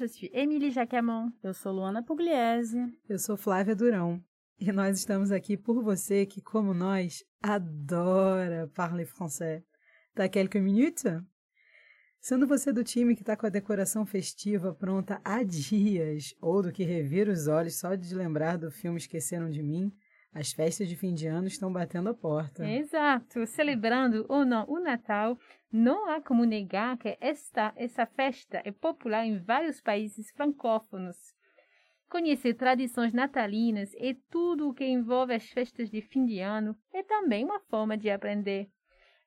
Je suis Émilie Jacamon. Eu sou Luana Pugliese. Eu sou Flávia Durão e nós estamos aqui por você que, como nós, adora parler français. Tá quelques minutes? Sendo você do time que está com a decoração festiva pronta há dias, ou do que revira os olhos só de lembrar do filme Esqueceram de Mim, as festas de fim de ano estão batendo a porta. Exato, celebrando ou não o Natal, não há como negar que esta essa festa é popular em vários países francófonos. Conhecer tradições natalinas e tudo o que envolve as festas de fim de ano é também uma forma de aprender.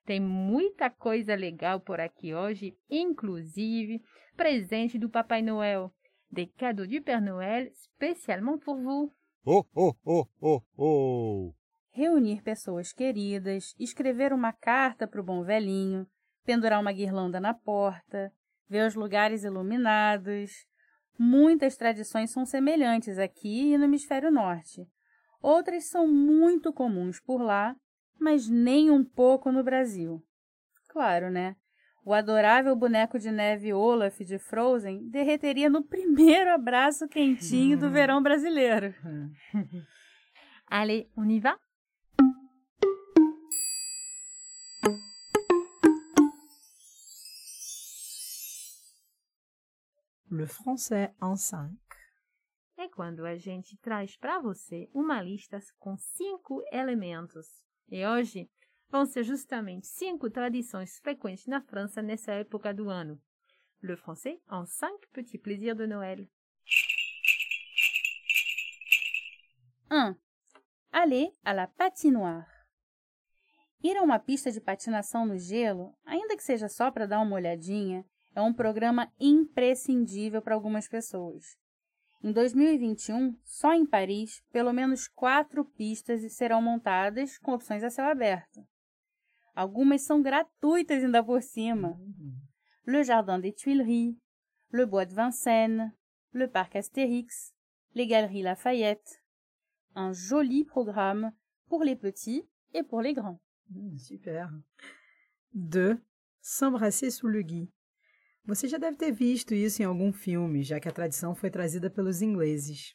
Tem muita coisa legal por aqui hoje, inclusive presente do Papai Noel, des cadeaux du Père Noël spécialement pour vous. Ho, ho, ho, ho, ho! Reunir pessoas queridas, escrever uma carta para o bom velhinho, pendurar uma guirlanda na porta, ver os lugares iluminados. Muitas tradições são semelhantes aqui e no hemisfério norte. Outras são muito comuns por lá, mas nem um pouco no Brasil. Claro, né? O adorável boneco de neve Olaf de Frozen derreteria no primeiro abraço quentinho do verão brasileiro. Allez, on y va Le français en cinq. É quando a gente traz para você uma lista com cinco elementos. E hoje vão ser justamente cinco tradições frequentes na França nessa época do ano. Le français en cinq petits plaisirs de Noël. 1. Aller à la patinoire. Ir a uma pista de patinação no gelo, ainda que seja só para dar uma olhadinha, é um programa imprescindível para algumas pessoas. Em 2021, só em Paris, pelo menos quatro pistas serão montadas com opções a céu aberto. Algumas são gratuitas ainda por cima. Le Jardin des Tuileries, le Bois de Vincennes, le Parc Astérix, les Galeries Lafayette. Un joli programme pour les petits et pour les grands. Hum, super. 2. S'embrasser sous le gui. Você já deve ter visto isso em algum filme, já que a tradição foi trazida pelos ingleses.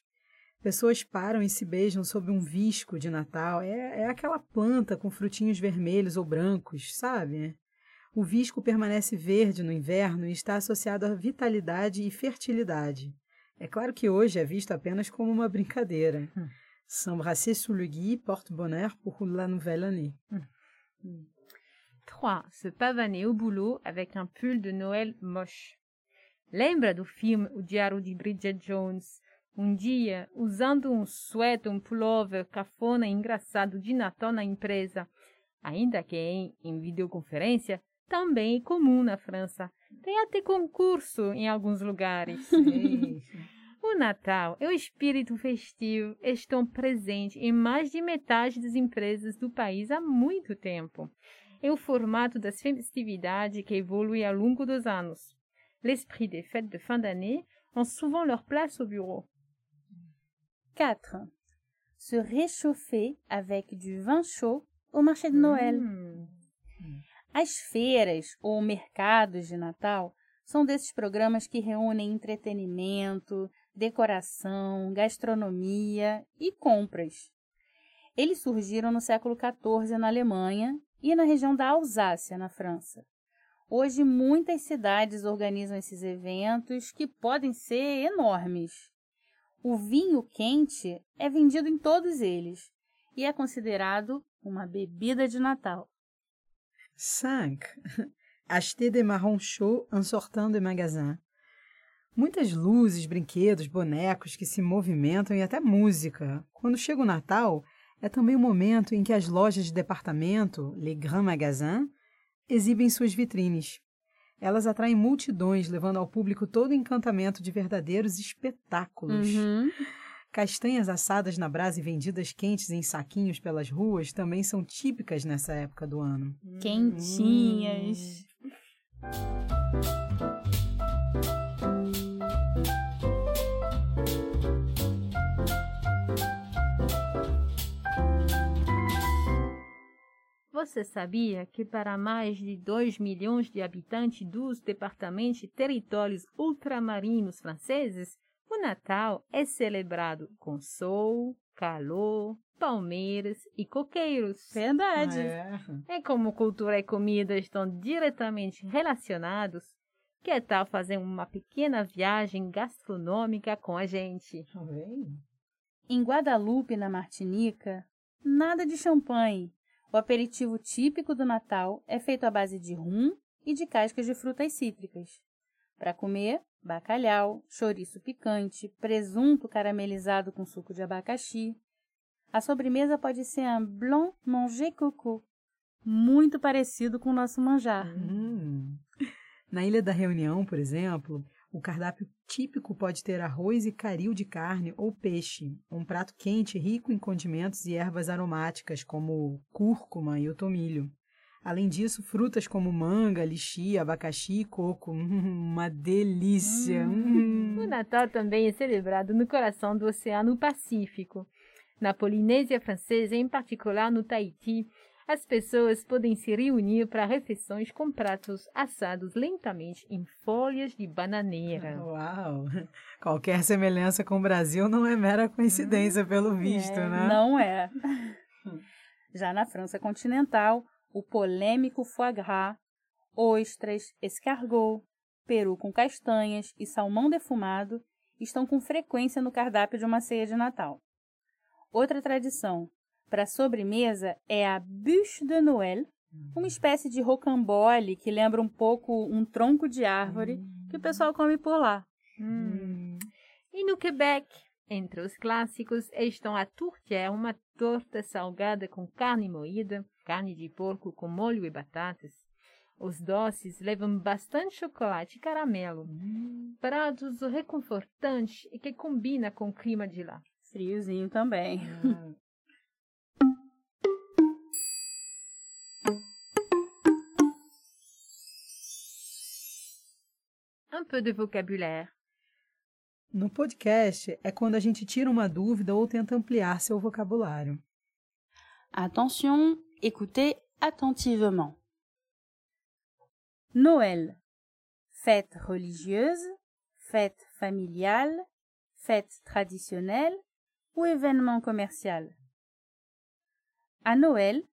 Pessoas param e se beijam sob um visco de Natal. É, é aquela planta com frutinhos vermelhos ou brancos, sabe? O visco permanece verde no inverno e está associado à vitalidade e fertilidade. É claro que hoje é visto apenas como uma brincadeira. Hum. S'embrasser sous le gui porte bonheur pour la nouvelle année. 3. Se pavaner au boulot avec un pull de Noël moche. Lembra do filme O Diário de Bridget Jones? Um dia, usando um suéter, um pullover cafona e engraçado de Natal na empresa. Ainda que em, em videoconferência, também é comum na França. Tem até concurso em alguns lugares. O Natal e o espírito festivo estão presentes em mais de metade das empresas do país há muito tempo. É o formato das festividades que evolui ao longo dos anos. L'esprit des fêtes de fin d'année ont souvent leur place au bureau. 4. Se réchauffer avec du vin chaud au marché de Noël. Hum, As feiras ou mercados de Natal são desses programas que reúnem entretenimento, decoração, gastronomia e compras. Eles surgiram no século XIV na Alemanha e na região da Alsácia, na França. Hoje, muitas cidades organizam esses eventos que podem ser enormes. O vinho quente é vendido em todos eles e é considerado uma bebida de Natal. 5. Acheter des marrons chauds en sortant de magasin. Muitas luzes, brinquedos, bonecos que se movimentam e até música. Quando chega o Natal, É também o momento em que as lojas de departamento, les grands magasins, exibem suas vitrines. Elas atraem multidões, levando ao público todo o encantamento de verdadeiros espetáculos. Uhum. Castanhas assadas na brasa e vendidas quentes em saquinhos pelas ruas também são típicas nessa época do ano. Quentinhas. Você sabia que para mais de 2 milhões de habitantes dos departamentos e territórios ultramarinos franceses, o Natal é celebrado com sol, calor, palmeiras e coqueiros. Verdade. É. É como cultura e comida estão diretamente relacionados, que tal fazer uma pequena viagem gastronômica com a gente? Tá vendo? Em Guadalupe, na Martinica, nada de champanhe. O aperitivo típico do Natal é feito à base de rum e de cascas de frutas cítricas. Para comer, bacalhau, chouriço picante, presunto caramelizado com suco de abacaxi. A sobremesa pode ser un blanc manger coco, muito parecido com o nosso manjar. Hum. Na Ilha da Reunião, por exemplo, o cardápio típico pode ter arroz e caril de carne ou peixe, um prato quente rico em condimentos e ervas aromáticas como cúrcuma e o tomilho. Além disso, frutas como manga, lixia, abacaxi e coco. Hum, uma delícia! Hum. O Natal também é celebrado no coração do Oceano Pacífico. Na Polinésia Francesa, em particular no Tahiti, as pessoas podem se reunir para refeições com pratos assados lentamente em folhas de bananeira. Uau! Qualquer semelhança com o Brasil não é mera coincidência, pelo visto, É, né? Não é. Já na França continental, o polêmico foie gras, ostras, escargot, peru com castanhas e salmão defumado estão com frequência no cardápio de uma ceia de Natal. Outra tradição para sobremesa é a bûche de Noël, uma espécie de rocambole que lembra um pouco um tronco de árvore que o pessoal come por lá. Hum. E no Quebec, entre os clássicos, estão a tourtière, uma torta salgada com carne moída, carne de porco com molho e batatas. Os doces levam bastante chocolate e caramelo. Pratos reconfortantes e que combina com o clima de lá. Friozinho também. Ah, Un peu de vocabulaire. No podcast é quando a gente tira uma dúvida ou tenta ampliar seu vocabulário. Attention, écoutez attentivement. Noël. Fête religieuse, fête familiale, fête traditionnelle ou événement commercial. À Noël,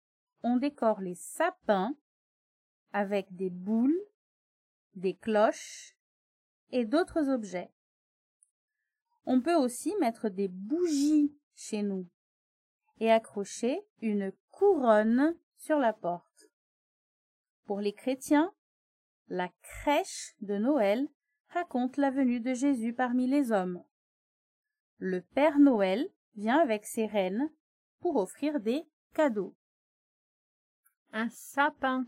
on décore les sapins avec des boules, des cloches d'autres objets. On peut aussi mettre des bougies chez nous et accrocher une couronne sur la porte. Pour les chrétiens, la crèche de Noël raconte la venue de Jésus parmi les hommes. Le Père Noël vient avec ses reines pour offrir des cadeaux. Un sapin.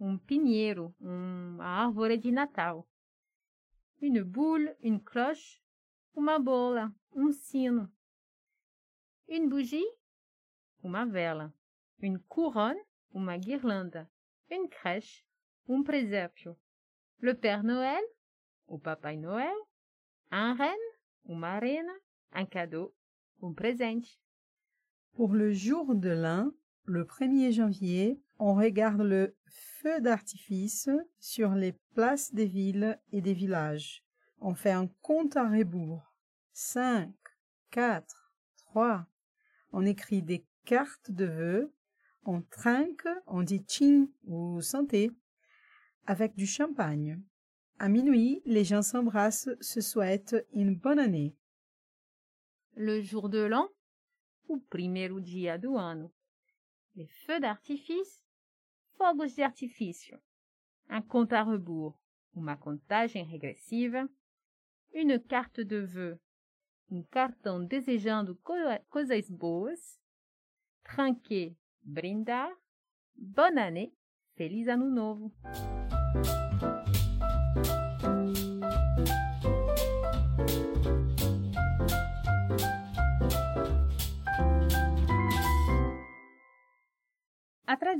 Um pinheiro, uma árvore de Natal. Une boule, une cloche, uma bola, um sino. Une bougie, uma vela. Une couronne, uma guirlanda. Une crèche, um presépio. Le Père Noël, o Papai Noel. Un renne, uma rena. Un cadeau, um presente. Pour le jour de l'an, le 1er janvier, on regarde le feu d'artifice sur les places des villes et des villages. On fait un compte à rebours. 5, 4, 3. On écrit des cartes de vœux. On trinque, on dit ching ou santé, avec du champagne. À minuit, les gens s'embrassent, se souhaitent une bonne année. Le jour de l'an, o primeiro dia do ano? Les feux d'artifice, fogos de artifício. Un compte à rebours, uma contagem regressiva. Une carte de vœux, um cartão desejando co- coisas boas. tranquer, brindar. Bonne année, feliz ano novo.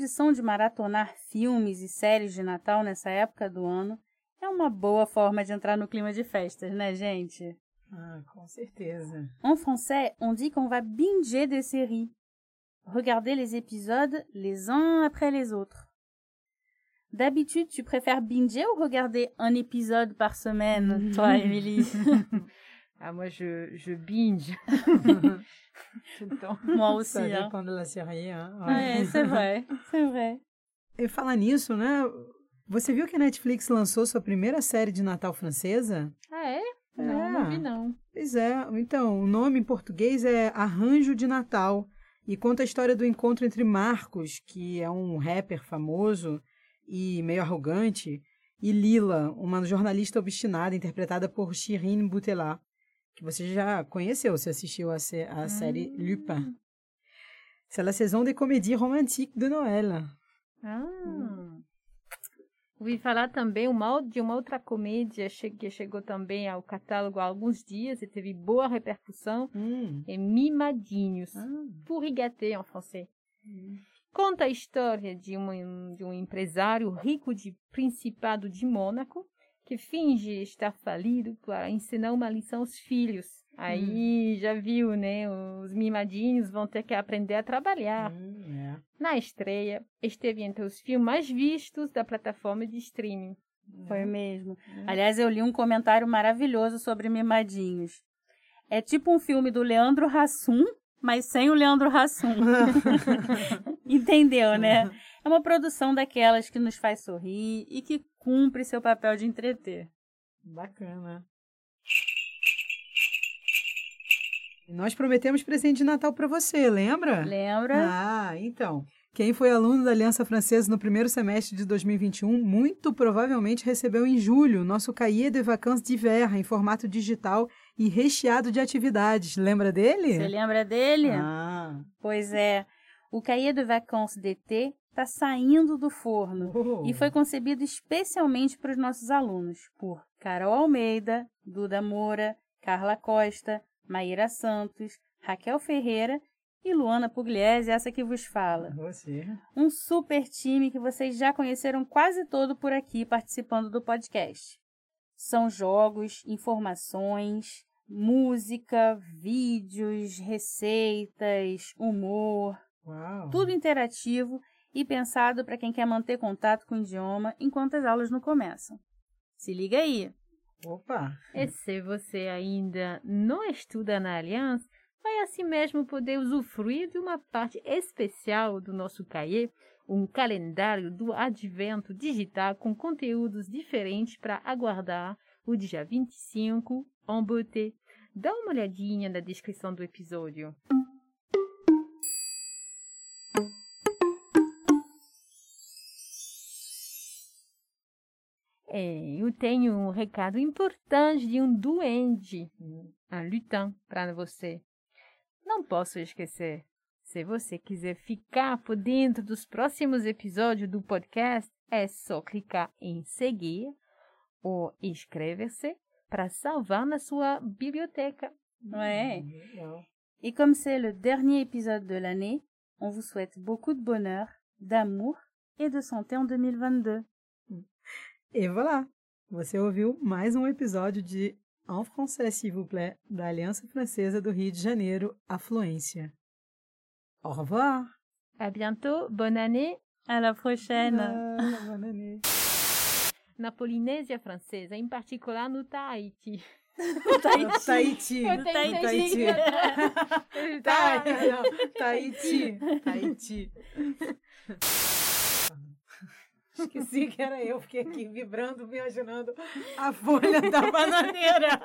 Tradição de maratonar filmes e séries de Natal nessa época do ano é uma boa forma de entrar no clima de festas, né, gente? Ah, com certeza. En français, on dit qu'on va binger des séries. Regarder les épisodes les uns après les autres. D'habitude, tu préfères binger ou regarder un épisode par semaine, toi, Émilie Ah, moi, je, je binge. Tout le temps. Moi aussi, Ça hein. dépend de la série, hein? Ouais, c'est vrai, c'est vrai. E falar nisso, né? Você viu que a Netflix lançou sua primeira série de Natal francesa? Ah, é? Não, não vi não. Pois é. Então, o nome em português é Arranjo de Natal e conta a história do encontro entre Marcos, que é um rapper famoso e meio arrogante, e Lila, uma jornalista obstinada interpretada por Shirin Boutelat, que você já conheceu se assistiu a, sé- a série Lupin. C'est la saison des comédies romantiques de Noël. Ah. Ouvi falar também uma, de uma outra comédia que chegou também ao catálogo há alguns dias e teve boa repercussão. Hum. É Mimadinhos. Ah. Pourri gâté em francês. Conta a história de um, de um empresário rico de Principado de Mônaco que finge estar falido para ensinar uma lição aos filhos. Aí já viu, né? Os mimadinhos vão ter que aprender a trabalhar. Hum, é. Na estreia, esteve entre os filmes mais vistos da plataforma de streaming. Foi mesmo. Aliás, eu li um comentário maravilhoso sobre Mimadinhos. É tipo um filme do Leandro Hassum, mas sem o Leandro Hassum. Entendeu, né? É uma produção daquelas que nos faz sorrir e que cumpre seu papel de entreter. Bacana. Nós prometemos presente de Natal para você, lembra? Lembra? Ah, então. Quem foi aluno da Aliança Francesa no primeiro semestre de 2021, muito provavelmente recebeu em julho nosso Cahier de Vacances d'hiver em formato digital e recheado de atividades. Lembra dele? Você lembra dele? Ah. Pois é. O Cahier de Vacances d'été está saindo do forno. Oh. e foi concebido especialmente para os nossos alunos por Carol Almeida, Duda Moura, Carla Costa, Maíra Santos, Raquel Ferreira e Luana Pugliese, essa que vos fala. Você. Um super time que vocês já conheceram quase todo por aqui participando do podcast. São jogos, informações, música, vídeos, receitas, humor, Uau. tudo interativo e pensado para quem quer manter contato com o idioma enquanto as aulas não começam. Se liga aí! Opa. E se você ainda não estuda na Aliança, vai assim mesmo poder usufruir de uma parte especial do nosso cahier, um calendário do advento digital com conteúdos diferentes para aguardar o dia 25 en beauté. Dá uma olhadinha na descrição do episódio. É, eu tenho um recado importante de um duende, um lutin, para você. Não posso esquecer. Se você quiser ficar por dentro dos próximos episódios do podcast, é só clicar em seguir ou inscrever-se para salvar na sua biblioteca. Ouais. Legal. Et comme c'est le dernier épisode de l'année, on vous souhaite beaucoup de bonheur, d'amour et de santé en 2022. E voilà! Você ouviu mais um episódio de En français, s'il vous plaît, da Aliança Francesa do Rio de Janeiro, Afluência. Au revoir! À bientôt, bonne année! À la prochaine! Ah, bonne année. Na Polinésia Francesa, em particular no Tahiti. Tahiti. Tenho Tahiti. não, Tahiti. Tahiti. Esqueci que era eu, fiquei aqui vibrando, imaginando a folha da bananeira.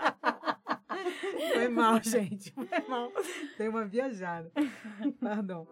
Foi mal, gente. Foi mal. Dei uma viajada. Perdão.